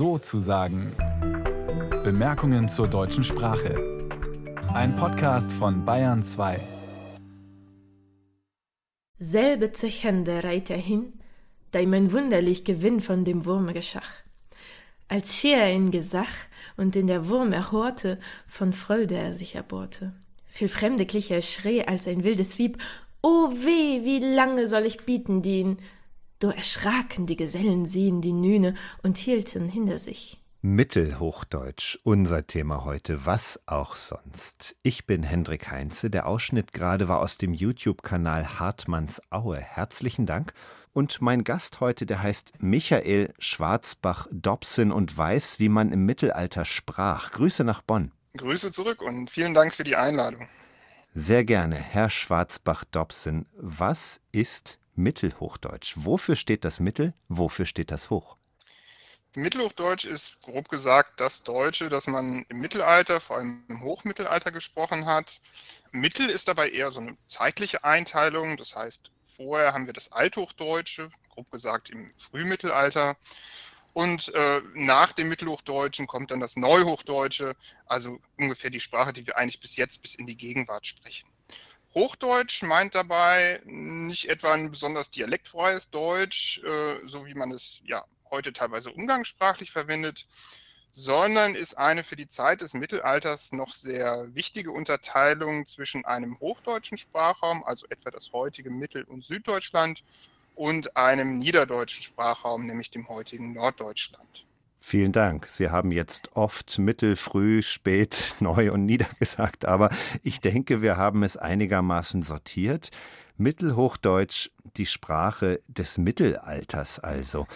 so zu sagen. Bemerkungen zur deutschen Sprache. Ein Podcast von Bayern 2. Selbe Zechende reit er hin, da ihm ein wunderlich Gewinn von dem Wurme geschach. Als schier er in Gesach und in der Wurm erhorte, von Freude er sich erbohrte. Viel fremdlich er schrie als ein wildes Wieb, O weh, wie lange soll ich bieten dien? Do erschraken die Gesellen sehen die Nüne und hielten hinter sich. Mittelhochdeutsch, unser Thema heute, was auch sonst. Ich bin Hendrik Heinze, der Ausschnitt gerade war aus dem YouTube-Kanal Hartmanns Aue. Herzlichen Dank. Und mein Gast heute, der heißt Michael Schwarzbach-Dobson und weiß, wie man im Mittelalter sprach. Grüße nach Bonn. Grüße zurück und vielen Dank für die Einladung. Sehr gerne, Herr Schwarzbach-Dobson. Was ist Mittelhochdeutsch? Wofür steht das Mittel? Wofür steht das Hoch? Mittelhochdeutsch ist grob gesagt das Deutsche, das man im Mittelalter, vor allem im Hochmittelalter gesprochen hat. Mittel ist dabei eher so eine zeitliche Einteilung. Das heißt, vorher haben wir das Althochdeutsche, grob gesagt im Frühmittelalter. Und äh, nach dem Mittelhochdeutschen kommt dann das Neuhochdeutsche, also ungefähr die Sprache, die wir eigentlich bis jetzt bis in die Gegenwart sprechen. Hochdeutsch meint dabei nicht etwa ein besonders dialektfreies Deutsch, äh, so wie man es ja heute teilweise umgangssprachlich verwendet, sondern ist eine für die Zeit des Mittelalters noch sehr wichtige Unterteilung zwischen einem hochdeutschen Sprachraum, also etwa das heutige Mittel- und Süddeutschland, und einem niederdeutschen Sprachraum, nämlich dem heutigen Norddeutschland. Vielen Dank. Sie haben jetzt oft mittel, früh, spät, neu und nieder gesagt, aber ich denke, wir haben es einigermaßen sortiert. Mittelhochdeutsch, die Sprache des Mittelalters also.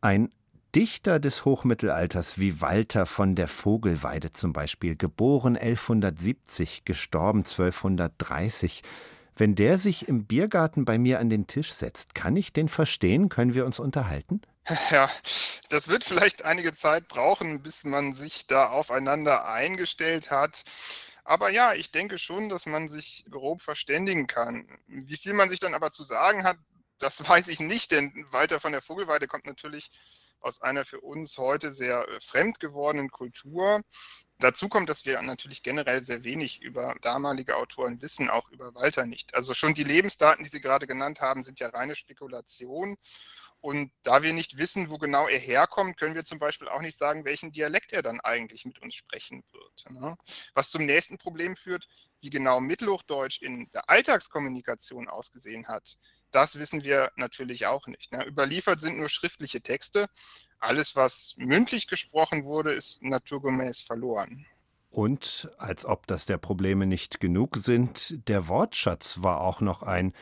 Ein Dichter des Hochmittelalters wie Walter von der Vogelweide zum Beispiel, geboren 1170, gestorben 1230, wenn der sich im Biergarten bei mir an den Tisch setzt, kann ich den verstehen? Können wir uns unterhalten? Ja, das wird vielleicht einige Zeit brauchen, bis man sich da aufeinander eingestellt hat. Aber ja, ich denke schon, dass man sich grob verständigen kann. Wie viel man sich dann aber zu sagen hat, das weiß ich nicht, denn Walter von der Vogelweide kommt natürlich aus einer für uns heute sehr äh, fremd gewordenen Kultur. Dazu kommt, dass wir natürlich generell sehr wenig über damalige Autoren wissen, auch über Walter nicht. Also schon die Lebensdaten, die Sie gerade genannt haben, sind ja reine Spekulation. Und da wir nicht wissen, wo genau er herkommt, können wir zum Beispiel auch nicht sagen, welchen Dialekt er dann eigentlich mit uns sprechen wird. Ne? Was zum nächsten Problem führt, wie genau Mittelhochdeutsch in der Alltagskommunikation ausgesehen hat, das wissen wir natürlich auch nicht. Ne? Überliefert sind nur schriftliche Texte. Alles, was mündlich gesprochen wurde, ist naturgemäß verloren. Und als ob das der Probleme nicht genug sind, der Wortschatz war auch noch ein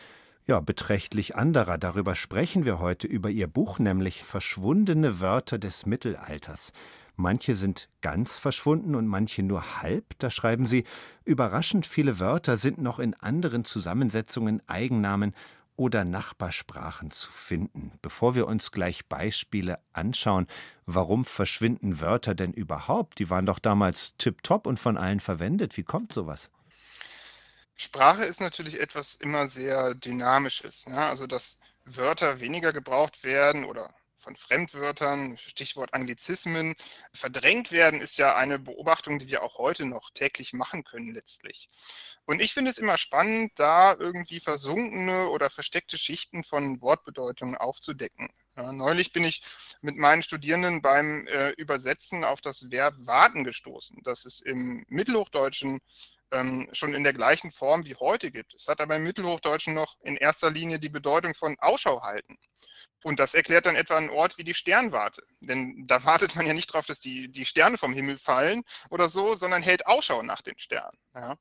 ja, beträchtlich anderer. Darüber sprechen wir heute über Ihr Buch, nämlich Verschwundene Wörter des Mittelalters. Manche sind ganz verschwunden und manche nur halb. Da schreiben Sie, überraschend viele Wörter sind noch in anderen Zusammensetzungen Eigennamen oder Nachbarsprachen zu finden. Bevor wir uns gleich Beispiele anschauen, warum verschwinden Wörter denn überhaupt? Die waren doch damals tipptopp und von allen verwendet. Wie kommt sowas? Sprache ist natürlich etwas immer sehr Dynamisches. Ja? Also, dass Wörter weniger gebraucht werden oder von Fremdwörtern, Stichwort Anglizismen, verdrängt werden, ist ja eine Beobachtung, die wir auch heute noch täglich machen können letztlich. Und ich finde es immer spannend, da irgendwie versunkene oder versteckte Schichten von Wortbedeutungen aufzudecken. Ja, neulich bin ich mit meinen Studierenden beim äh, Übersetzen auf das Verb warten gestoßen, das es im Mittelhochdeutschen ähm, schon in der gleichen Form wie heute gibt. Es hat aber im Mittelhochdeutschen noch in erster Linie die Bedeutung von Ausschau halten. Und das erklärt dann etwa einen Ort wie die Sternwarte. Denn da wartet man ja nicht darauf, dass die, die Sterne vom Himmel fallen oder so, sondern hält Ausschau nach den Sternen. Ja.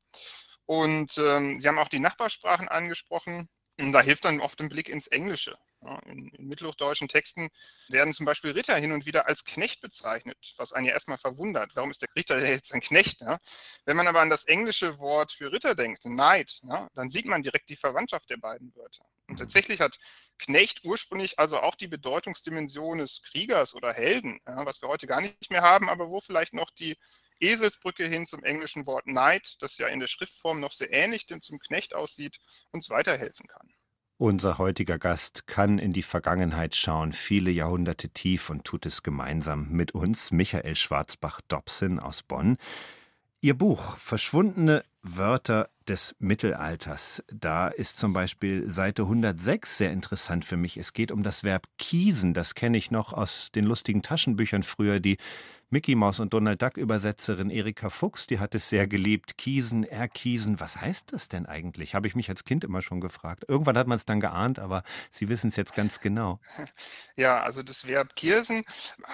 Und ähm, Sie haben auch die Nachbarsprachen angesprochen. Da hilft dann oft ein Blick ins Englische. Ja, in, in, mittelhochdeutschen Texten werden zum Beispiel Ritter hin und wieder als Knecht bezeichnet, was einen ja erstmal verwundert. Warum ist der Ritter jetzt ein Knecht? Ja? Wenn man aber an das englische Wort für Ritter denkt, Knight, ja, dann sieht man direkt die Verwandtschaft der beiden Wörter. Und mhm. tatsächlich hat Knecht ursprünglich also auch die Bedeutungsdimension des Kriegers oder Helden, was wir heute gar nicht mehr haben, aber wo vielleicht noch die Eselsbrücke hin zum englischen Wort Knight, das ja in der Schriftform noch sehr ähnlich dem zum Knecht aussieht, uns weiterhelfen kann. Unser heutiger Gast kann in die Vergangenheit schauen, viele Jahrhunderte tief und tut es gemeinsam mit uns, Michael Schwarzbach-Dobson aus Bonn. Ihr Buch Verschwundene Wörter des Mittelalters. Da ist zum Beispiel Seite 106 sehr interessant für mich. Es geht um das Verb kiesen. Das kenne ich noch aus den lustigen Taschenbüchern früher, die Mickey Mouse und Donald Duck Übersetzerin Erika Fuchs, die hat es sehr geliebt. Kiesen, erkiesen, was heißt das denn eigentlich? Habe ich mich als Kind immer schon gefragt. Irgendwann hat man es dann geahnt, aber Sie wissen es jetzt ganz genau. Ja, also das Verb kirsen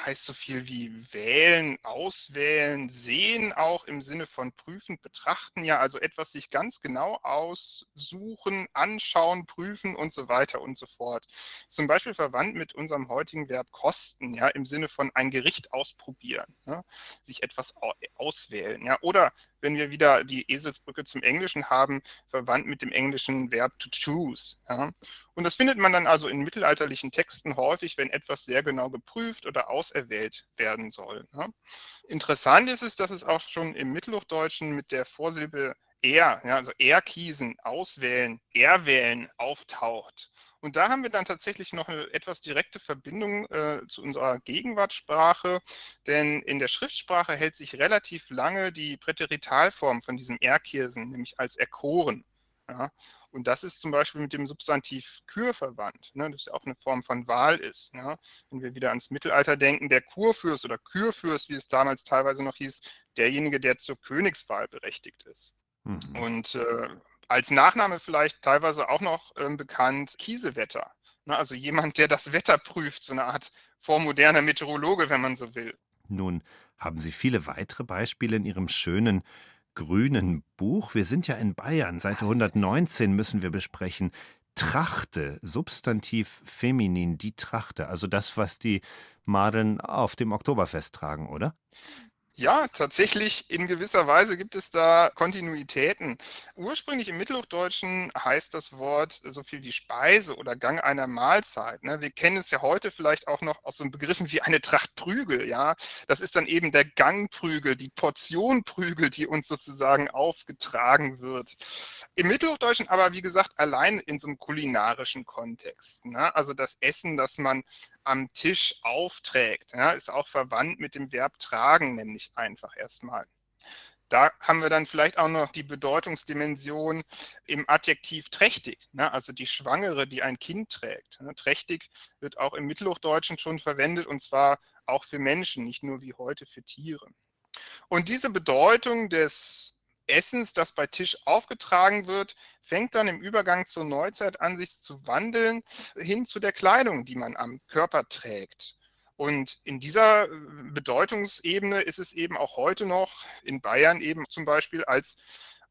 heißt so viel wie wählen, auswählen, sehen auch im Sinne von prüfen, betrachten, ja, also etwas sich ganz genau aussuchen, anschauen, prüfen und so weiter und so fort. Zum Beispiel verwandt mit unserem heutigen Verb kosten, ja, im Sinne von ein Gericht ausprobieren ändern, ja? sich etwas auswählen. Ja? Oder wenn wir wieder die Eselsbrücke zum Englischen haben, verwandt mit dem englischen Verb to choose. Ja? Und das findet man dann also in mittelalterlichen Texten häufig, wenn etwas sehr genau geprüft oder auserwählt werden soll. Ja? Interessant ist es, dass es auch schon im Mittelhochdeutschen mit der Vorsilbe er, ja, also erkiesen, auswählen, erwählen auftaucht. Und da haben wir dann tatsächlich noch eine etwas direkte Verbindung äh, zu unserer Gegenwartssprache, denn in der Schriftsprache hält sich relativ lange die Präteritalform von diesem Erkirsen, nämlich als erkoren. Ja? Und das ist zum Beispiel mit dem Substantiv Kür verwandt, ne, das ja auch eine Form von Wahl ist. Ja. Wenn wir wieder ans Mittelalter denken, der Kurfürst oder Kürfürst, wie es damals teilweise noch hieß, derjenige, der zur Königswahl berechtigt ist. Mhm. Und äh, als Nachname vielleicht teilweise auch noch ähm, bekannt Kiesewetter. Ne, also jemand, der das Wetter prüft, so eine Art vormoderner Meteorologe, wenn man so will. Nun haben Sie viele weitere Beispiele in Ihrem schönen grünen Buch. Wir sind ja in Bayern. Seite 119 müssen wir besprechen. Trachte, Substantiv feminin, die Trachte, also das, was die Madeln auf dem Oktoberfest tragen, oder? Ja, tatsächlich in gewisser Weise gibt es da Kontinuitäten. Ursprünglich im Mittelhochdeutschen heißt das Wort so viel wie Speise oder Gang einer Mahlzeit. Ne? Wir kennen es ja heute vielleicht auch noch aus so Begriffen wie eine Tracht Prügel. Ja, das ist dann eben der Gangprügel, die Portion Prügel, die uns sozusagen aufgetragen wird. Im Mittelhochdeutschen aber, wie gesagt, allein in so einem kulinarischen Kontext. Ne? Also das Essen, das man am Tisch aufträgt, ja, ist auch verwandt mit dem Verb tragen, nämlich einfach erstmal. Da haben wir dann vielleicht auch noch die Bedeutungsdimension im Adjektiv trächtig, ne? also die Schwangere, die ein Kind trägt. Ne? Trächtig wird auch im Mittelhochdeutschen schon verwendet und zwar auch für Menschen, nicht nur wie heute für Tiere. Und diese Bedeutung des Essens, das bei Tisch aufgetragen wird, fängt dann im Übergang zur Neuzeit an, sich zu wandeln hin zu der Kleidung, die man am Körper trägt. Und in dieser äh, Bedeutungsebene ist es eben auch heute noch in Bayern eben zum Beispiel als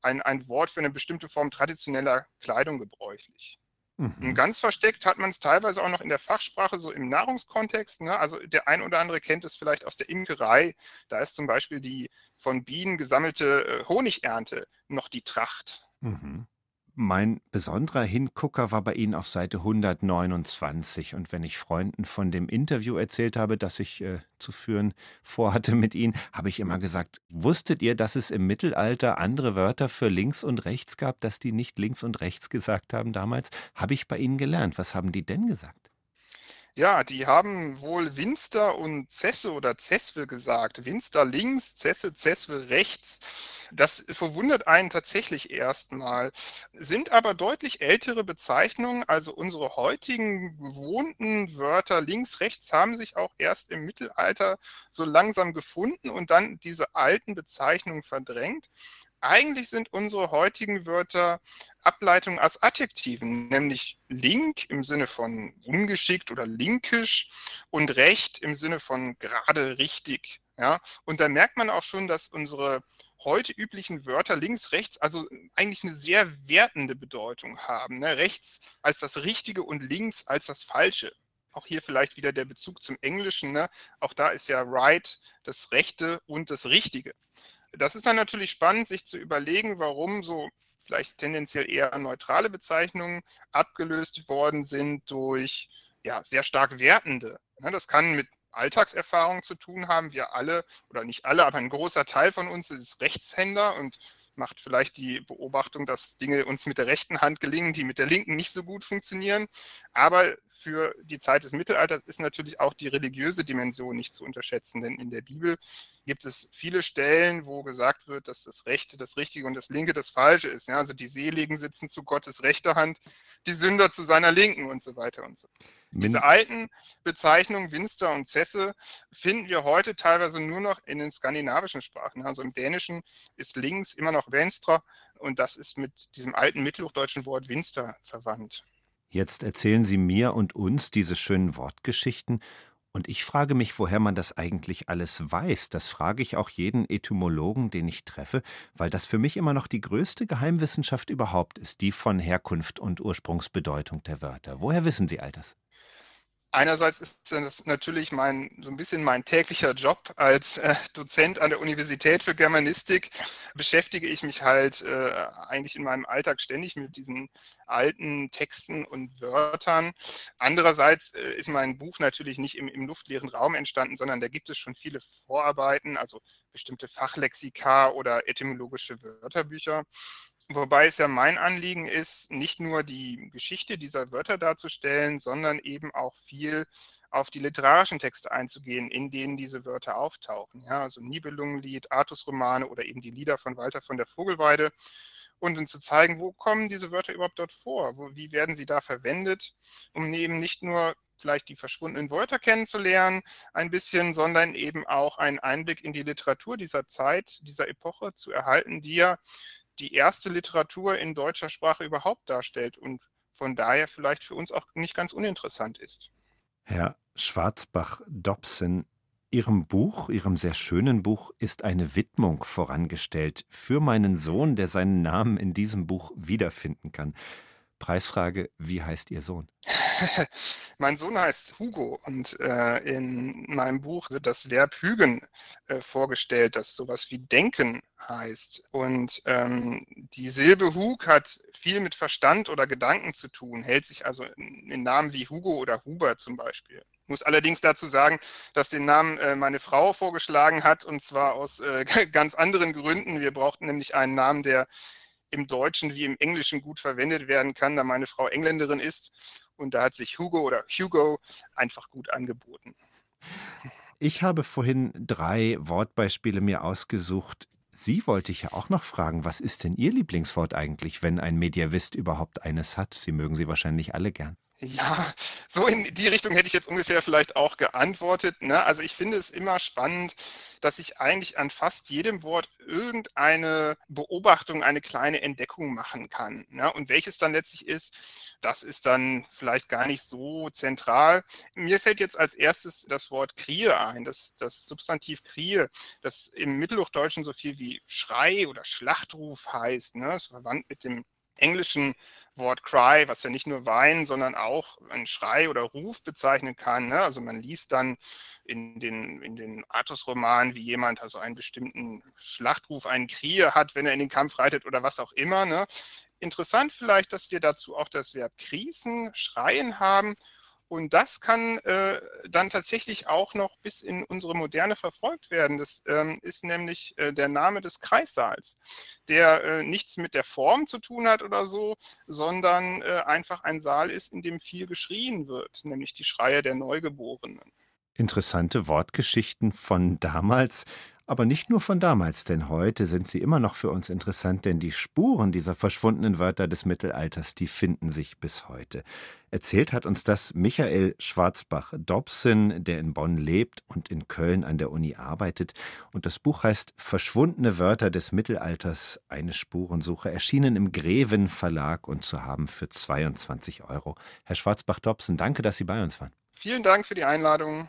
ein, ein Wort für eine bestimmte Form traditioneller Kleidung gebräuchlich. Mhm. Ganz versteckt hat man es teilweise auch noch in der Fachsprache, so im Nahrungskontext. Ne? Also der ein oder andere kennt es vielleicht aus der Imkerei. Da ist zum Beispiel die von Bienen gesammelte äh, Honigernte noch die Tracht. Mhm. Mein besonderer Hingucker war bei Ihnen auf Seite 129. Und wenn ich Freunden von dem Interview erzählt habe, das ich äh, zu führen vorhatte mit Ihnen, habe ich immer gesagt, wusstet ihr, dass es im Mittelalter andere Wörter für links und rechts gab, dass die nicht links und rechts gesagt haben damals? Habe ich bei Ihnen gelernt. Was haben die denn gesagt? Ja, die haben wohl Winster und Zesse oder Zeswe gesagt. Winster links, Zesse, Zeswe rechts. Das verwundert einen tatsächlich erstmal, sind aber deutlich ältere Bezeichnungen. Also unsere heutigen gewohnten Wörter links, rechts haben sich auch erst im Mittelalter so langsam gefunden und dann diese alten Bezeichnungen verdrängt. Eigentlich sind unsere heutigen Wörter Ableitungen aus Adjektiven, nämlich link im Sinne von ungeschickt oder linkisch und recht im Sinne von gerade richtig. Ja? Und da merkt man auch schon, dass unsere heute üblichen Wörter links, rechts, also eigentlich eine sehr wertende Bedeutung haben. Ne? Rechts als das Richtige und links als das Falsche. Auch hier vielleicht wieder der Bezug zum Englischen. Ne? Auch da ist ja right das Rechte und das Richtige. Das ist dann natürlich spannend, sich zu überlegen, warum so vielleicht tendenziell eher neutrale Bezeichnungen abgelöst worden sind durch ja, sehr stark wertende. Ne? Das kann mit Alltagserfahrung zu tun haben. Wir alle, oder nicht alle, aber ein großer Teil von uns ist Rechtshänder und macht vielleicht die Beobachtung, dass Dinge uns mit der rechten Hand gelingen, die mit der linken nicht so gut funktionieren. Aber für die Zeit des Mittelalters ist natürlich auch die religiöse Dimension nicht zu unterschätzen, denn in der Bibel gibt es viele Stellen, wo gesagt wird, dass das Rechte das Richtige und das Linke das Falsche ist. Ja, also die Seligen sitzen zu Gottes rechter Hand, die Sünder zu seiner Linken und so weiter und so. Diese alten Bezeichnungen Winster und Zesse finden wir heute teilweise nur noch in den skandinavischen Sprachen. Also im Dänischen ist links immer noch Venstra und das ist mit diesem alten mittelhochdeutschen Wort Winster verwandt. Jetzt erzählen Sie mir und uns diese schönen Wortgeschichten und ich frage mich, woher man das eigentlich alles weiß. Das frage ich auch jeden Etymologen, den ich treffe, weil das für mich immer noch die größte Geheimwissenschaft überhaupt ist, die von Herkunft und Ursprungsbedeutung der Wörter. Woher wissen Sie all das? Einerseits ist das natürlich mein, so ein bisschen mein täglicher Job als äh, Dozent an der Universität für Germanistik. Beschäftige ich mich halt äh, eigentlich in meinem Alltag ständig mit diesen alten Texten und Wörtern. Andererseits äh, ist mein Buch natürlich nicht im, im luftleeren Raum entstanden, sondern da gibt es schon viele Vorarbeiten, also bestimmte Fachlexika oder etymologische Wörterbücher. Wobei es ja mein Anliegen ist, nicht nur die Geschichte dieser Wörter darzustellen, sondern eben auch viel auf die literarischen Texte einzugehen, in denen diese Wörter auftauchen. Ja, also Nibelungenlied, Artusromane oder eben die Lieder von Walter von der Vogelweide. Und dann zu zeigen, wo kommen diese Wörter überhaupt dort vor? Wo, wie werden sie da verwendet, um eben nicht nur vielleicht die verschwundenen Wörter kennenzulernen, ein bisschen, sondern eben auch einen Einblick in die Literatur dieser Zeit, dieser Epoche zu erhalten, die ja die erste Literatur in deutscher Sprache überhaupt darstellt und von daher vielleicht für uns auch nicht ganz uninteressant ist. Herr Schwarzbach-Dobson, Ihrem Buch, Ihrem sehr schönen Buch, ist eine Widmung vorangestellt für meinen Sohn, der seinen Namen in diesem Buch wiederfinden kann. Preisfrage, wie heißt Ihr Sohn? mein Sohn heißt Hugo und äh, in meinem Buch wird das Verb hügen äh, vorgestellt, das sowas wie denken heißt. Und ähm, die Silbe Hug hat viel mit Verstand oder Gedanken zu tun, hält sich also in, in Namen wie Hugo oder Huber zum Beispiel. Ich muss allerdings dazu sagen, dass den Namen äh, meine Frau vorgeschlagen hat und zwar aus äh, ganz anderen Gründen. Wir brauchten nämlich einen Namen, der im Deutschen wie im Englischen gut verwendet werden kann, da meine Frau Engländerin ist. Und da hat sich Hugo oder Hugo einfach gut angeboten. Ich habe vorhin drei Wortbeispiele mir ausgesucht. Sie wollte ich ja auch noch fragen, was ist denn Ihr Lieblingswort eigentlich, wenn ein Mediavist überhaupt eines hat? Sie mögen sie wahrscheinlich alle gern. Ja, so in die Richtung hätte ich jetzt ungefähr vielleicht auch geantwortet. Ne? Also ich finde es immer spannend, dass ich eigentlich an fast jedem Wort irgendeine Beobachtung, eine kleine Entdeckung machen kann. Ne? Und welches dann letztlich ist, das ist dann vielleicht gar nicht so zentral. Mir fällt jetzt als erstes das Wort Krie ein, das, das Substantiv Krie, das im Mittelhochdeutschen so viel wie Schrei oder Schlachtruf heißt. Ne? Das ist verwandt mit dem englischen Wort Cry, was ja nicht nur Wein, sondern auch einen Schrei oder Ruf bezeichnen kann. Ne? Also man liest dann in den, in den Artus-Romanen, wie jemand also einen bestimmten Schlachtruf, einen Krieg hat, wenn er in den Kampf reitet oder was auch immer. Ne? Interessant vielleicht, dass wir dazu auch das Verb krießen, schreien haben und das kann äh, dann tatsächlich auch noch bis in unsere Moderne verfolgt werden. Das ähm, ist nämlich äh, der Name des Kreissaals, der äh, nichts mit der Form zu tun hat oder so, sondern äh, einfach ein Saal ist, in dem viel geschrien wird, nämlich die Schreie der Neugeborenen. Interessante Wortgeschichten von damals. Aber nicht nur von damals, denn heute sind sie immer noch für uns interessant, denn die Spuren dieser verschwundenen Wörter des Mittelalters, die finden sich bis heute. Erzählt hat uns das Michael Schwarzbach-Dobson, der in Bonn lebt und in Köln an der Uni arbeitet. Und das Buch heißt Verschwundene Wörter des Mittelalters, eine Spurensuche, erschienen im Greven Verlag und zu haben für 22 Euro. Herr Schwarzbach-Dobson, danke, dass Sie bei uns waren. Vielen Dank für die Einladung.